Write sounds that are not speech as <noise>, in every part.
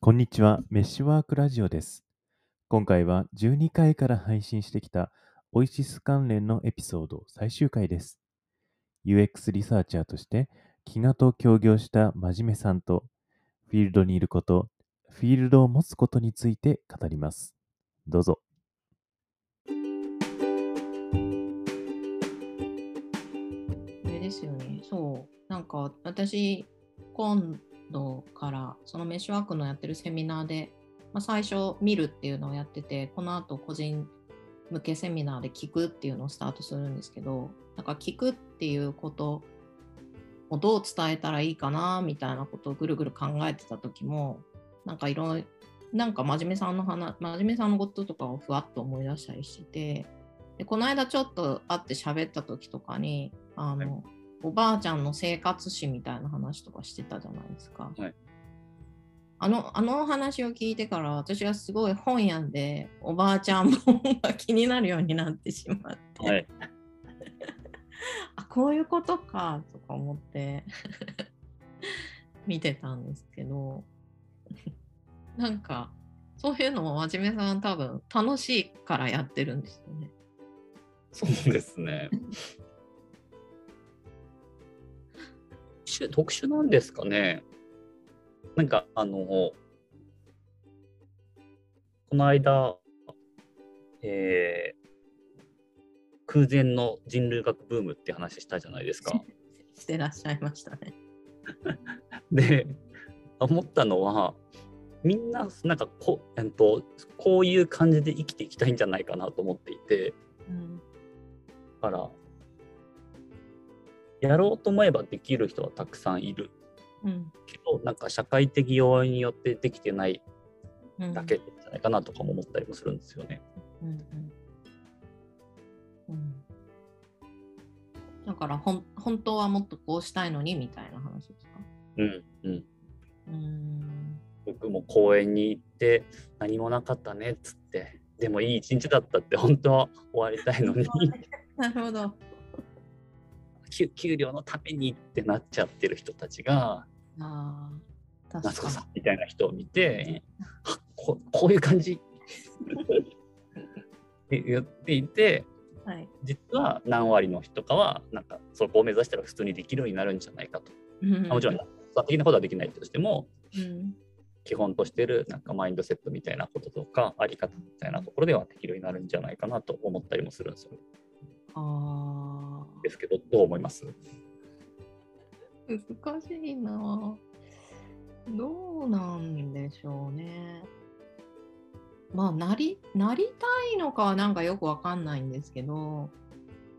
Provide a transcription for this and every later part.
こんにちは、メッシュワークラジオです。今回は12回から配信してきたオイシス関連のエピソード最終回です。UX リサーチャーとして、飢餓と協業した真面目さんと、フィールドにいること、フィールドを持つことについて語ります。どうぞ。ですよね。そう。なんか私、今度からそのメッシュワークのやってるセミナーで、まあ、最初見るっていうのをやってて、この後個人向けセミナーで聞くっていうのをスタートするんですけど、なんか聞くっていうことをどう伝えたらいいかなみたいなことをぐるぐる考えてた時も、なんかいろいろ、なんか真面目さんの話、真面目さんのこととかをふわっと思い出したりしてて、でこの間ちょっと会って喋った時とかにあの、はい。おばあちゃんの生活史みたいな話とかしてたじゃないですか。はいあのあの話を聞いてから私はすごい本屋でおばあちゃん本が気になるようになってしまって、はい。<laughs> あこういうことかとか思って <laughs> 見てたんですけど <laughs> なんかそういうのも真面目さん多分楽しいからやってるんですよね。そうですね。殊特殊なんですかね。なんかあの、この間、えー空前の人類学ブームって話したじゃないですか。<laughs> してらっしゃいましたね。<laughs> で、思ったのは、みんななんかこ,、えっと、こういう感じで生きていきたいんじゃないかなと思っていて、うんだから、やろうと思えばできる人はたくさんいる。うん。けど、なんか社会的要因によってできてないうん。だけじゃないかなとかも思ったりもするんですよね。うんうんうん。だからほん本当はもっとこうしたいのにみたいな話ですか？うんうん、うーん。僕も公園に行って何もなかったねっつってでもいい一日だったって本当は終わりたいのに。<laughs> なるほど。給給料のためにってなっちゃってる人たちが夏子かさんみたいな人を見てあここういう感じって言っていてに。はい。実は何割の人とかはなんかそこを目指したら普通にできるようになるんじゃないかと。まあもちろん、的なことはできないとしても、うん。基本としてるなんかマインドセットみたいなこととか、あり方みたいなところではできるようになるんじゃないかなと思ったりもするんですよ。ああ、ですけど、どう思います？難しいな。どうなんでしょうね。まあ、なり、なりたいのかはなんかよくわかんないんですけど、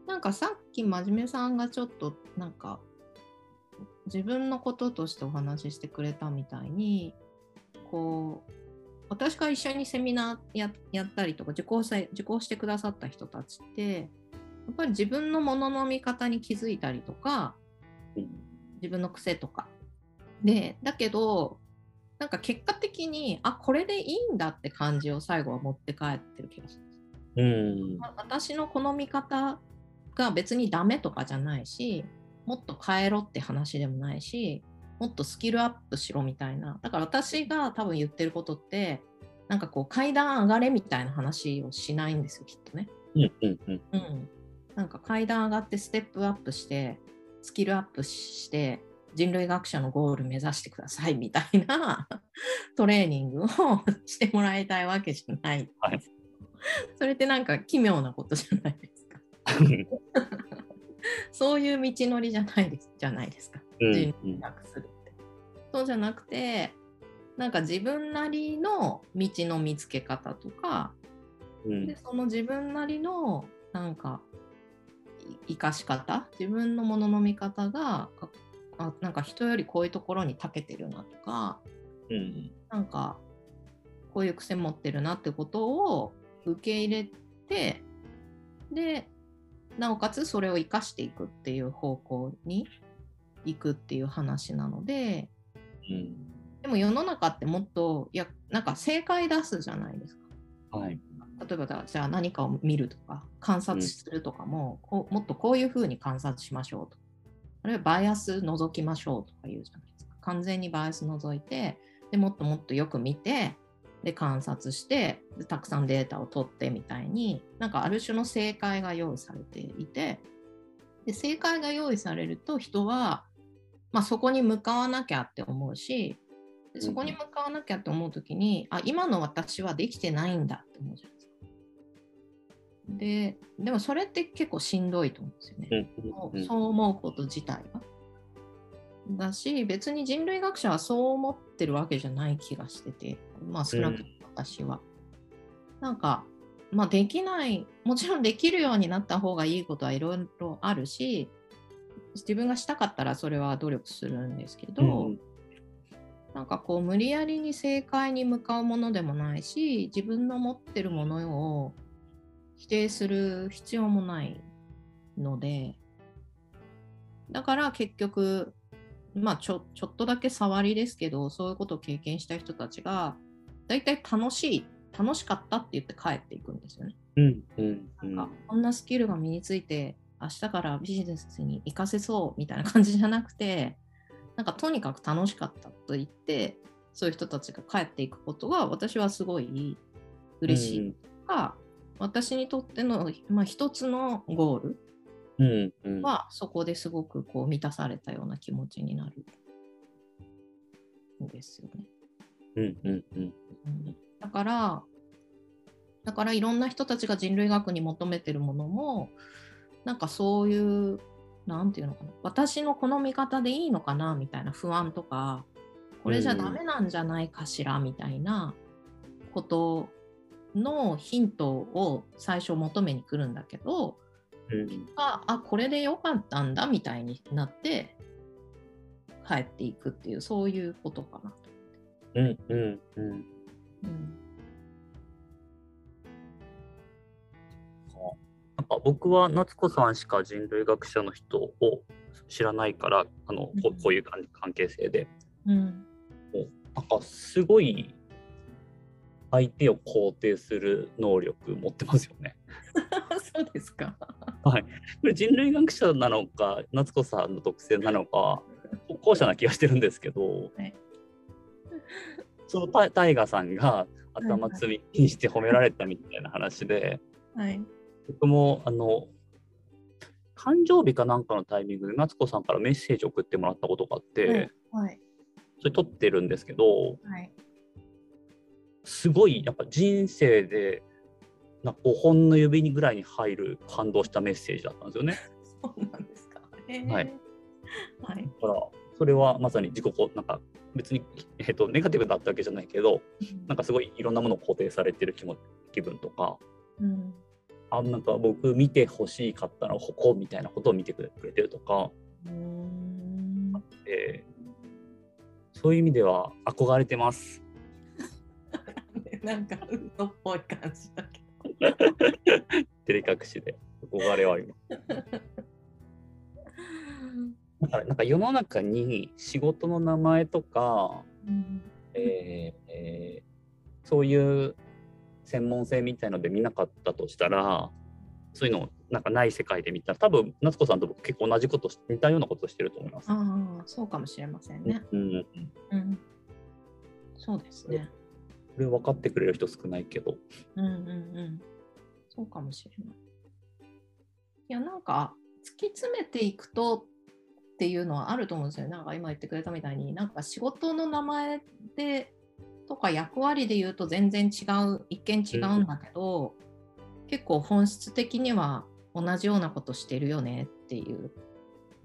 なんかさっき真面目さんがちょっとなんか自分のこととしてお話ししてくれたみたいに、こう、私が一緒にセミナーやったりとか受講さ受講してくださった人たちって、っぱり自分のものの見方に気づいたりとか、自分の癖とか。で、だけど、なんか結果的に、あ、これでいいんだって感じを最後は持って帰ってる気がする。うん。ま私の好み方が別にダメとかじゃないし、もっと変えろって話でもないし、もっとスキルアップしろみたいな。だから私が多分言ってることって、なんかこう階段上がれみたいな話をしないんですよ、きっとね。うんうんうん。うん、なんか階段上がってステップアップしてスキルアップして人類学者のゴール目指してくださいみたいな <laughs> トレーニングをしてもらいたいわけじゃない、はい。それってなんか奇妙なことじゃないですか。<laughs> そういう道のりじゃないですじゃないですか。うん人類学するって、そうじゃなくてなんか自分なりの道の見つけ方とかうん。でその自分なりのなんかい生かし方自分のものの見方がなんか人よりこういうところに長けてるなとかうんなんかこういう癖持ってるなってことを受け入れてでなおかつそれを生かしていくっていう方向に行くっていう話なのでうんでも世の中ってもっといやなんか正解出すじゃないですか。はい。例えばだじゃあ何かを見るとか観察するとかも、こうもっとこういうふうに観察しましょうと。あるいはバイアス除きましょうとか言うじゃないですか。完全にバイアス除いてでもっともっとよく見てで観察してでたくさんデータを取ってみたいになんかある種の正解が用意されていてで正解が用意されると人は、まあ、そこに向かわなきゃって思うしでそこに向かわなきゃって思う時に、あ今の私はできてないんだって思うじゃないで。ででもそれって結構しんどいと思うんですよね。うんうんそう思うこと自体が。だし別に人類学者はそう思ってるわけじゃない気がしててまあ少なくとも私は。なんかまあできないもちろんできるようになった方がいいことはいろいろあるし自分がしたかったらそれは努力するんですけど、うんなんかこう無理やりに正解に向かうものでもないし自分の持ってるものを否定する必要もないのでだから結局まあちょちょっとだけ触りですけどそういうことを経験した人たちが大体楽しい楽しかったって言って帰っていくんですよね。うん。うんうん。なん。かこんなスキルが身について明日からビジネスに活かせそうみたいな感じじゃなくてなんかとにかく楽しかったと言ってそういう人たちが帰っていくことが私はすごい嬉しいが、私にとっての、まあ、一つのゴールはそこですごくこう満たされたような気持ちになるんですよね。うんうんうん。うん。だから、だからいろんな人たちが人類学に求めてるものも、なんかそういう、なんていうのかな、私のこの見方でいいのかなみたいな不安とか、これじゃダメなんじゃないかしらみたいなことのヒントを最初求めに来るんだけど、うん。ああこれでよかったんだみたいになって帰っていくっていうそういうことかなと。うんうんうん。うん。なんか僕は夏子さんしか人類学者の人を知らないからあのこういう関関係性で。うん。なんかすごい相手を肯定する能力持ってますよね。<laughs> そうですか。はい、これ人類学者なのか夏子さんの特性なのか後者な気がしてるんですけど、はいそのタタイガさんが頭つみにして褒められたみたいな話で、はい。僕もあの誕生日かなんかのタイミングで夏子さんからメッセージを送ってもらったことがあって、はい。それ撮ってるんですけどはい。すごいやっぱ人生でなんか5本の指にぐらいに入る感動したメッセージだったんですよね。<laughs> そうなんですか。へーはい。はい。だからそれはまさに自己肯なんか別に、えっと、ネガティブだったわけじゃないけどなんかすごいいろんなものを肯定されてる気も気分とかうん。あなんか僕見てほしかったのはここみたいなことを見てくれてるとか、うーん。えーそういう意味では憧れてます。<laughs> なんか嘘っぽい感じだけ照れ隠しで憧れはあります。だからなんか世の中に仕事の名前とか、ど。うんえーえーそういう専門性みたいので見なかったとしたらそういうのなんかない世界で見たら多分夏子さんと僕結構同じことし似たようなことしてると思います。ああ、そうかもしれませんね。うん、うん。そうですね。これ分かってくれる人少ないけど。うんうんうん。そうかもしれない。いや、なんか、突き詰めていくとっていうのはあると思うんですよね。なんか今言ってくれたみたいに、なんか仕事の名前でとか役割で言うと全然違う、一見違うんだけど、結構本質的には同じようなことしてるよねっていう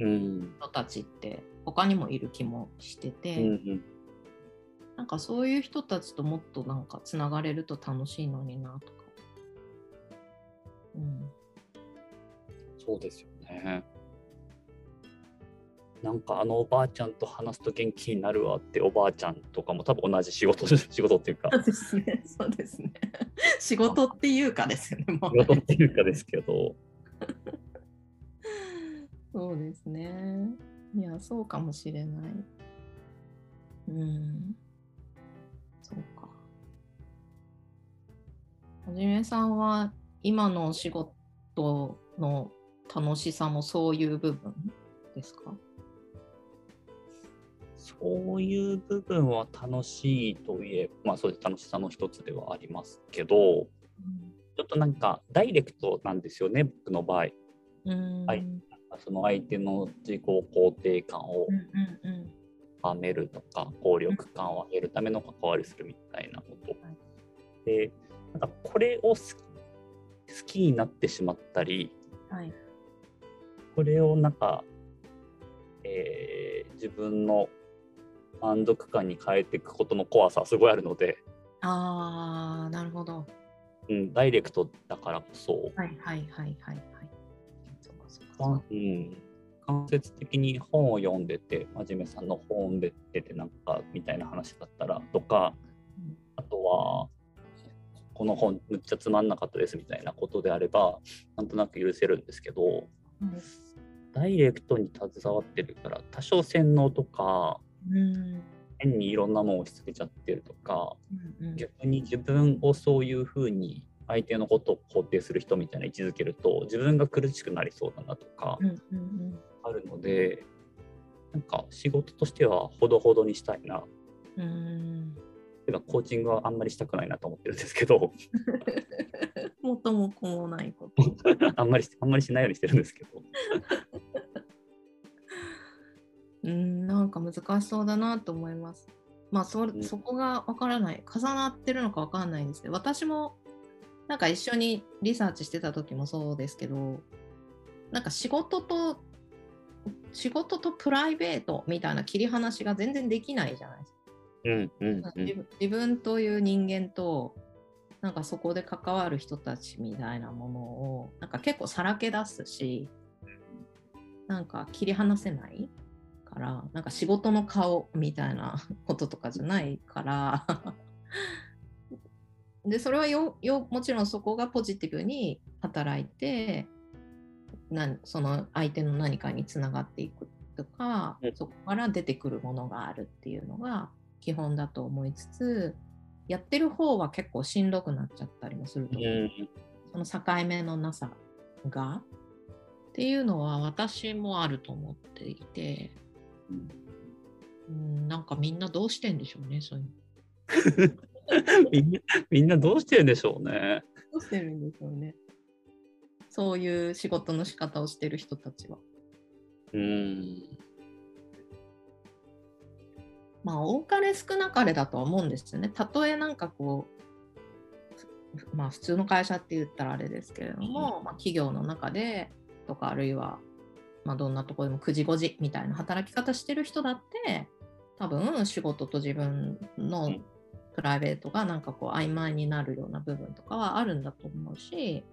うん人たちって他にもいる気もしてて、うんうんなんかそういう人たちともっとなんかつながれると楽しいのになとか。うん。そうですよね。なんかあのおばあちゃんと話すと元気になるわっておばあちゃんとかも多分同じ仕事 <laughs> 仕事っていうかそうですね。そうですね。仕事っていうかですよね。仕事っていうかですけどそうですね。いや、そうかもしれない。うん。はじめさんは今のお仕事の楽しさもそういう部分ですか？そういう部分は楽しいといえば、まあそうです楽しさの一つではありますけど、ちょっとなんかダイレクトなんですよね、僕の場合。うんはいその相手の自己肯定感をうんうんうん高めるとか、効力感を上げるための関わりするみたいなこと。で、なんかこれを好きになってしまったり、はい。これをなんか、えー自分の満足感に変えていくことの怖さはすごいあるので、ああなるほど。うん、ダイレクトだからこそ、はいはいはいはいはい。そうかそうかそあうん、間接的に本を読んでて、真面目さんの本で出てなんかみたいな話だったらとか、うん。あとは、この本むっちゃつまんなかったですみたいなことであれば、なんとなく許せるんですけど、はいダイレクトに携わってるから、多少洗脳とか、うん変にいろんなものを押し付けちゃってるとか、うんうん。逆に自分をそういうふうに相手のことを肯定する人みたいな位置づけると、自分が苦しくなりそうだなとかうんうん。あるので、なんか仕事としてはほどほどにしたいな。うんうんてかコーチングはあんまりしたくないなと思ってるんですけど、<laughs> 元も子もないこと。<laughs> あんまりあんまりしないようにしてるんですけど。<laughs> うんなんか難しそうだなと思います。まあそん。そこがわからない。重なってるのかわかんないんですけど。私もなんか一緒にリサーチしてた時もそうですけど。なんか仕事と仕事とプライベートみたいな切り離しが全然できないじゃないですか。うんうんうん。自分自分という人間となんかそこで関わる人たちみたいなものをなんか結構さらけ出すしなんか切り離せないからなんか仕事の顔みたいなこととかじゃないから。<laughs> でそれはよよもちろんそこがポジティブに働いてなんその相手の何かにつながっていくとかうん。そこから出てくるものがあるっていうのが基本だと思いつつやってる方は結構しんどくなっちゃったりもすると思う、うん。その境目のなさが。っていうのは私もあると思っていて、うん、なんかみんなどうしてんでしょうねそういうの。<laughs> みんなみんなどうしてるんでしょうね。どうしてるんでしょうね。そういう仕事の仕方をしてる人たちは。うんまあ多かれ少なかれだとは思うんですよね。たとえなんかこうふまあ普通の会社って言ったらあれですけれども、まあ、企業の中でとかあるいは、まあ、どんなところでも9時5時みたいな働き方してる人だって多分仕事と自分のうん。プライベートがなんかこう曖昧になるような部分とかはあるんだと思うし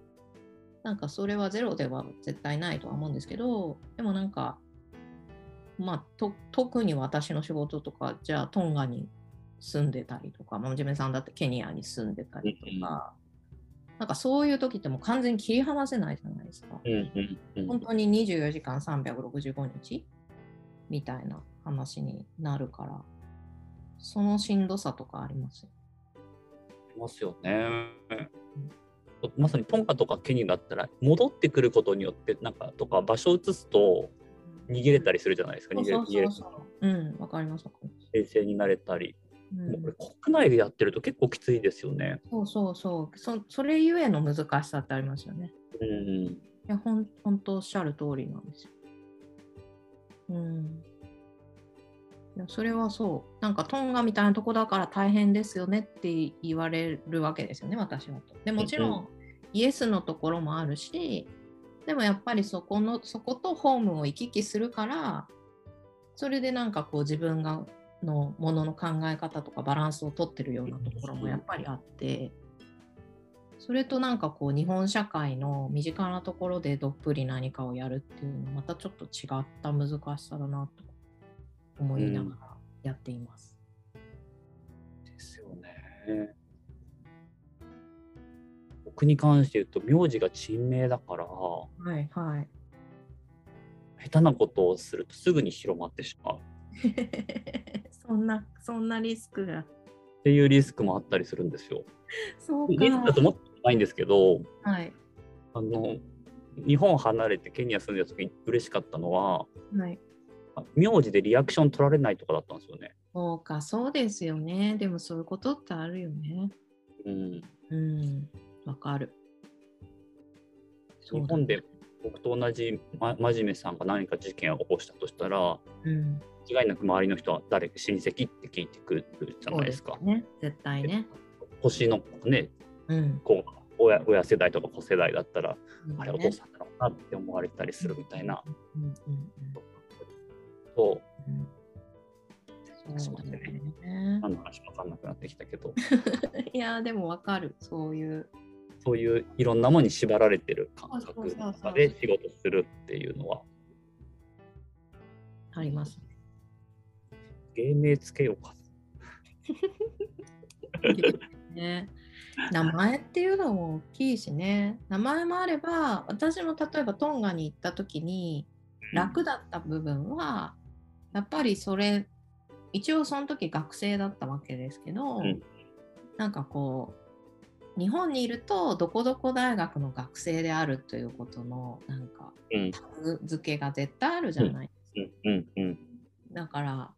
なんかそれはゼロでは絶対ないとは思うんですけどでもなんかまあ、と特に私の仕事とかじゃあトンガに住んでたりとか、まあ、ジメさんだってケニアに住んでたりとか、なんかそういう時ってもう完全に切り離せないじゃないですか。うんうんうん本当に24時間365日みたいな話になるから、そのしんどさとかありますよ。いますよね。まさにトンガとかケニアだったら戻ってくることによってなんかとか場所を移すと逃げれたりするじゃないですか。逃げ逃げれそうん、わかりますわかります。冷静になれたり。うんもうこれ国内でやってると結構きついですよね。そうそうそうそ。それゆえの難しさってありますよね。うんいや、ほん本当おっしゃる通りなんですよ。うん。いやそれはそう。なんかトンガみたいなとこだから大変ですよねって言われるわけですよね、私はと。でもちろんイエスのところもあるし、でもやっぱりそこの、そことホームを行き来するから、それでなんかこう自分がのものの考え方とかバランスをとってるようなところもやっぱりあって、それとなんかこう日本社会の身近なところでどっぷり何かをやるっていうのはまたちょっと違った難しさだなと思いながらやっています。ですよね。僕に関して言うと名字が珍名だからはいはい。下手なことをするとすぐに広まってしまうっ <laughs> そんなそんなリスクが。ていうリスクもあったりするんですよ。そうリスクだとか。思ってないんですけどはいあの日本離れてケニア住んでた時に嬉しかったのははい。あ名字でリアクション取られないとかだったんですよね。そうか、そうですよね。でもそういうことってあるよね。うん、うん、わかる。日本で僕と同じ、ま、真面目さんが何か事件を起こしたとしたらうん、間違いなく周りの人は誰親戚って聞いてくるじゃないですか。そうね。絶対ね。星のねうん。こう親親世代とか子世代だったら、あれおね父さんだろうなって思われたりするみたいな。うんう。そうだよね。何の話か分かんなくなってきたけど <laughs> いや、でもわかる。そういう。そういういろんなものに縛られてる感覚の中で仕事するっていうのはあります芸名つけようか。<laughs> ね。名前っていうのも大きいしね。名前もあれば、私も例えばトンガに行った時に楽だった部分は、やっぱりそれ、一応その時学生だったわけですけど、うんなんかこう、日本にいるとどこどこ大学の学生であるということのなんかうん。タグ付けが絶対あるじゃないですか。うんうんうんだから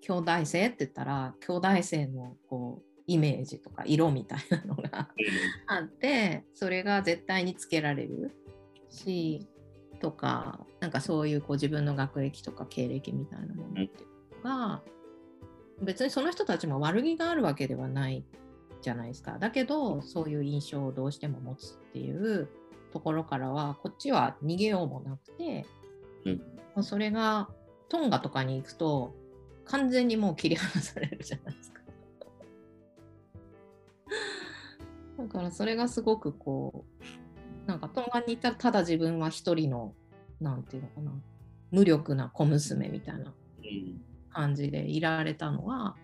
兄弟生って言ったら兄弟生のこうイメージとか色みたいなのがあってそれが絶対につけられるしとかなんかそういうこう自分の学歴とか経歴みたいなものっていうのが別にその人たちも悪気があるわけではないじゃないですか。だけどそういう印象をどうしても持つっていうところからはこっちは逃げようもなくて、うん。それがトンガとかに行くと完全にもう切り離されるじゃないですか。<laughs> だからそれがすごくこうなんかトンガに行ったらただ自分は一人のなんていうのかな無力な小娘みたいなうん。感じでいられたのは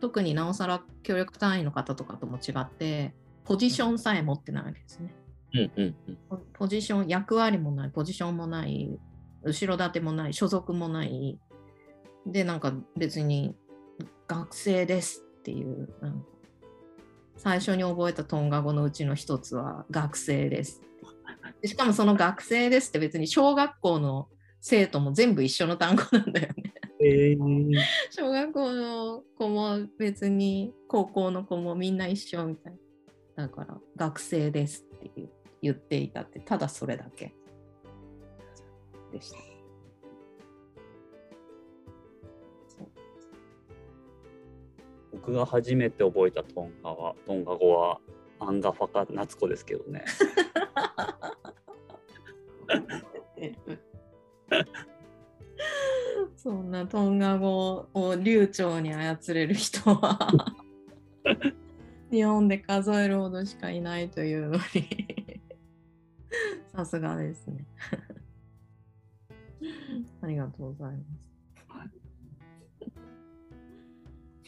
特になおさら協力隊員の方とかとも違ってポジションさえ持ってないわけですね。うんうんうんポポジション役割もないポジションもない後ろ盾もない所属もないでなんか別に学生ですっていう最初に覚えたトンガ語のうちの一つは学生ですしかもその学生ですって別に小学校の生徒も全部一緒の単語なんだよね。えー小学校の子も別に高校の子もみんな一緒みたいな。だから学生ですって言う言っていたってただそれだけでした。そう僕が初めて覚えたトンガはトンガ語はアンガファカ夏子ですけどね。<laughs> そんなトンガ語を流暢に操れる人は日本で数えるほどしかいないというのにさすがですね。ありがとうございます。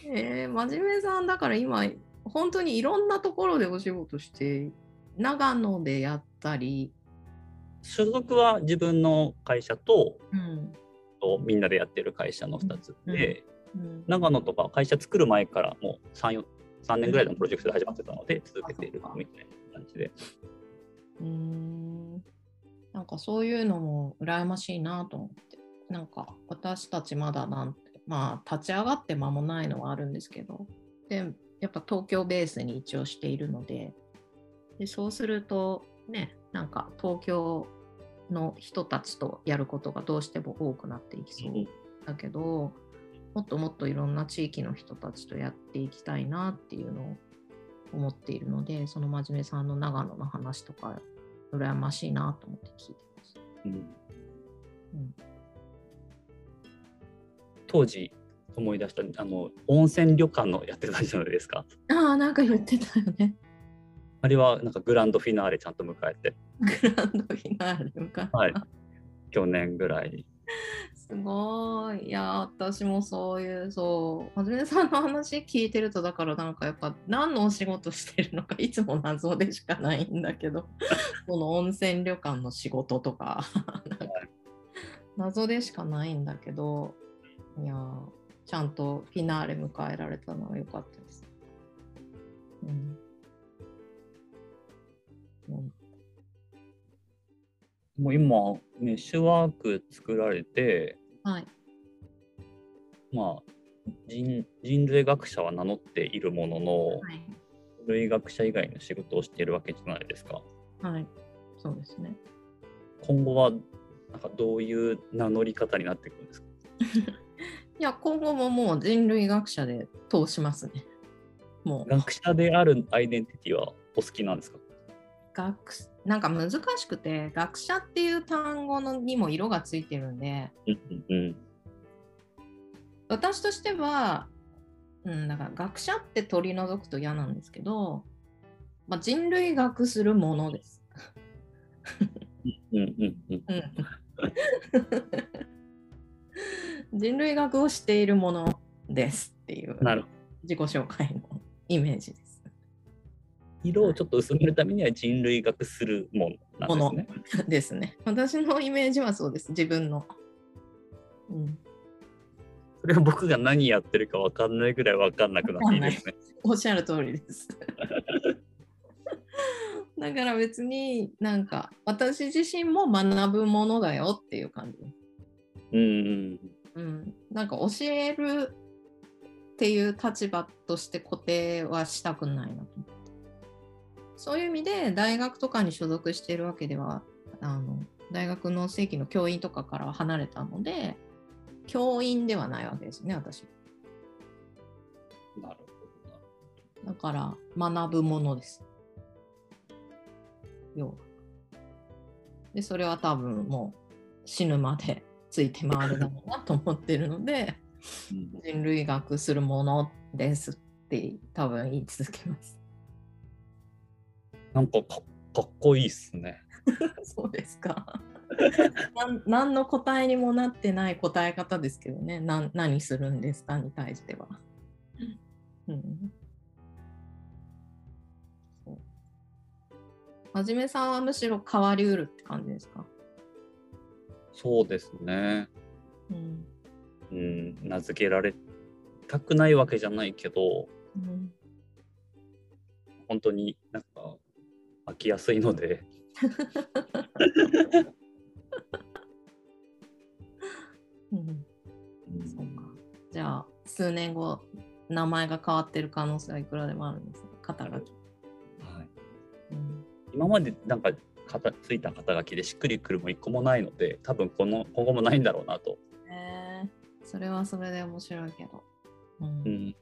えー、真面目さんだから今本当にいろんなところでお仕事して長野でやったり、所属は自分の会社とうんとみんなでやってる会社の2つで、うん。長野とか会社作る前からもう 3, 3年ぐらいのプロジェクトで始まってたので続けているみたいな感じで。うーん。なんかそういうのも羨ましいなと思ってなんか私たちまだなんてまあ立ち上がって間もないのはあるんですけどでやっぱ東京ベースに一応しているのででそうするとねなんか東京の人たちとやることがどうしても多くなっていきそうだけどもっともっといろんな地域の人たちとやっていきたいなっていうのを思っているのでその真面目さんの長野の話とか羨ましいなと思って聞いてます。うんうん当時思い出したあの温泉旅館のやってたじゃないですか。ああなんか言ってたよね。あれはなんかグランドフィナーレちゃんと迎えて、グランドフィナーレか。はい、去年ぐらいに。すごい。いや私もそういうそう真面目さんの話聞いてるとだからなんかやっぱ何のお仕事してるのかいつも謎でしかないんだけど <laughs> この温泉旅館の仕事とかなんか謎でしかないんだけどいやちゃんとフィナーレ迎えられたのは良かったです。うんうんもう今メッシュワーク作られてはい。まあ人人類学者は名乗っているものの、はい。人類学者以外の仕事をしているわけじゃないですか。はい。そうですね。今後はなんかどういう名乗り方になっていくんですか？<laughs> いや、今後ももう人類学者で通しますね。もう学者であるアイデンティティはお好きなんですか？学なんか難しくて学者っていう単語のにも色がついてるんでうん私としては、うん、だから学者って取り除くと嫌なんですけど、まあ、人類学するものです。<laughs> 人類学をしているものですっていう。自己紹介のイメージです。色をちょっと薄めるためには人類学するものなんですね。<laughs> ですね。私のイメージはそうです。自分の。うん、それは僕が何やってるか分かんないぐらい分かんなくなっていいですね。おっしゃる通りです。<laughs> だから別になんか私自身も学ぶものだよっていう感じ。うんうんうん、なんか教えるっていう立場として固定はしたくないな。そういう意味で大学とかに所属しているわけではあの大学の正規の教員とかからは離れたので教員ではないわけですね私。なるほどな。だから学ぶものです。要は。で、それは多分もう死ぬまでついて回るだろうなと思ってるので、うん人類学するものですって多分言い続けます。なんかかかっこいいっすね。<laughs> そうですか。<laughs> なん何の答えにもなってない答え方ですけどね。なん何するんですかに対しては。うん。そうはじめさんはむしろ変わりうるって感じですか、そうですね。うんうん、名付けられたくないわけじゃないけど、うん、本当になんか飽きやすいので、<laughs> うんうんそうか。じゃあ、数年後、名前が変わってる可能性はいくらでもあるんですね。肩書き。はい、うん今までなんか肩ついた肩書きでしっくりくるも一個もないので、多分この今後もないんだろうなと。へえそれはそれで面白いけど。うんうん、なる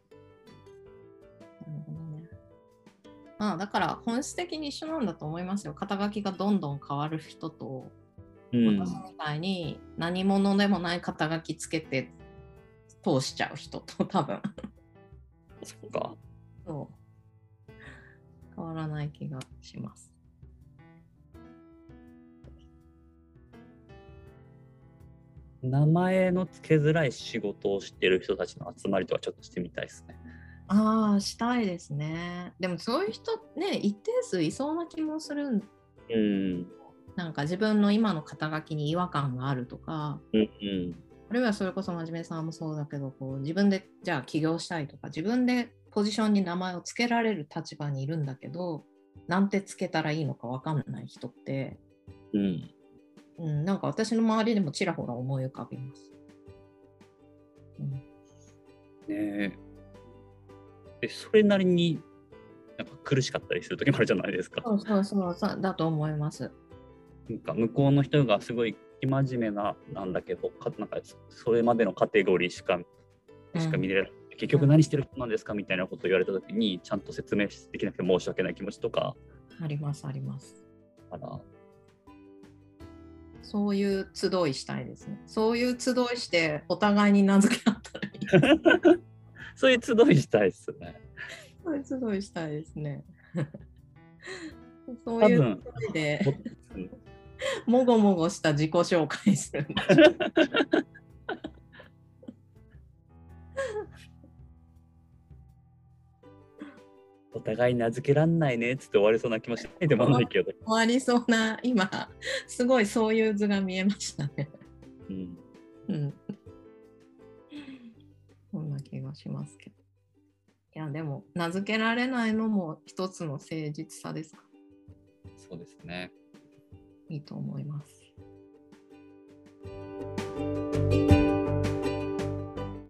ほどね。まあだから本質的に一緒なんだと思いますよ。肩書きがどんどん変わる人と、うん私みたいに何者でもない肩書きつけて通しちゃう人と <laughs> 多分そっか。そう変わらない気がします。名前の付けづらい仕事をしてる人たちの集まりとかちょっとしてみたいですね。ああ、したいですね。でもそういう人ね、一定数いそうな気もするんうん。なんか自分の今の肩書きに違和感があるとか、うんうん。あるいはそれこそ真面目さんもそうだけどこう自分でじゃあ起業したいとか自分でポジションに名前を付けられる立場にいるんだけどなんて付けたらいいのか分かんない人って、うん。うん、なんか私の周りでもちらほら思い浮かびます。うんねえ。で、それなりになんか苦しかったりする時もあるじゃないですか。そうそうそうだと思います。なんか向こうの人がすごい生真面目ななんだけど、かなんかそれまでのカテゴリーしかしか見れない。結局何してる人なんですか？みたいなことを言われた時にちゃんと説明できなくて申し訳ない気持ちとかありますあります。あらそういう集いしたいですね。そういう集いしてお互いに名付け合ったらいい。<laughs> そういう集いしたいですね。そういう集いしたいですね。<laughs> そう多いう分集いでう <laughs> んもごもごした自己紹介するんだ。お互い名付けらんないねっつって終わりそうな気もしないでもないけど。終わりそうな、今、すごいそういう図が見えましたね。うん、うん。気がしますけど。いやでも名付けられないのも一つの誠実さですか？そうですね。いいと思います。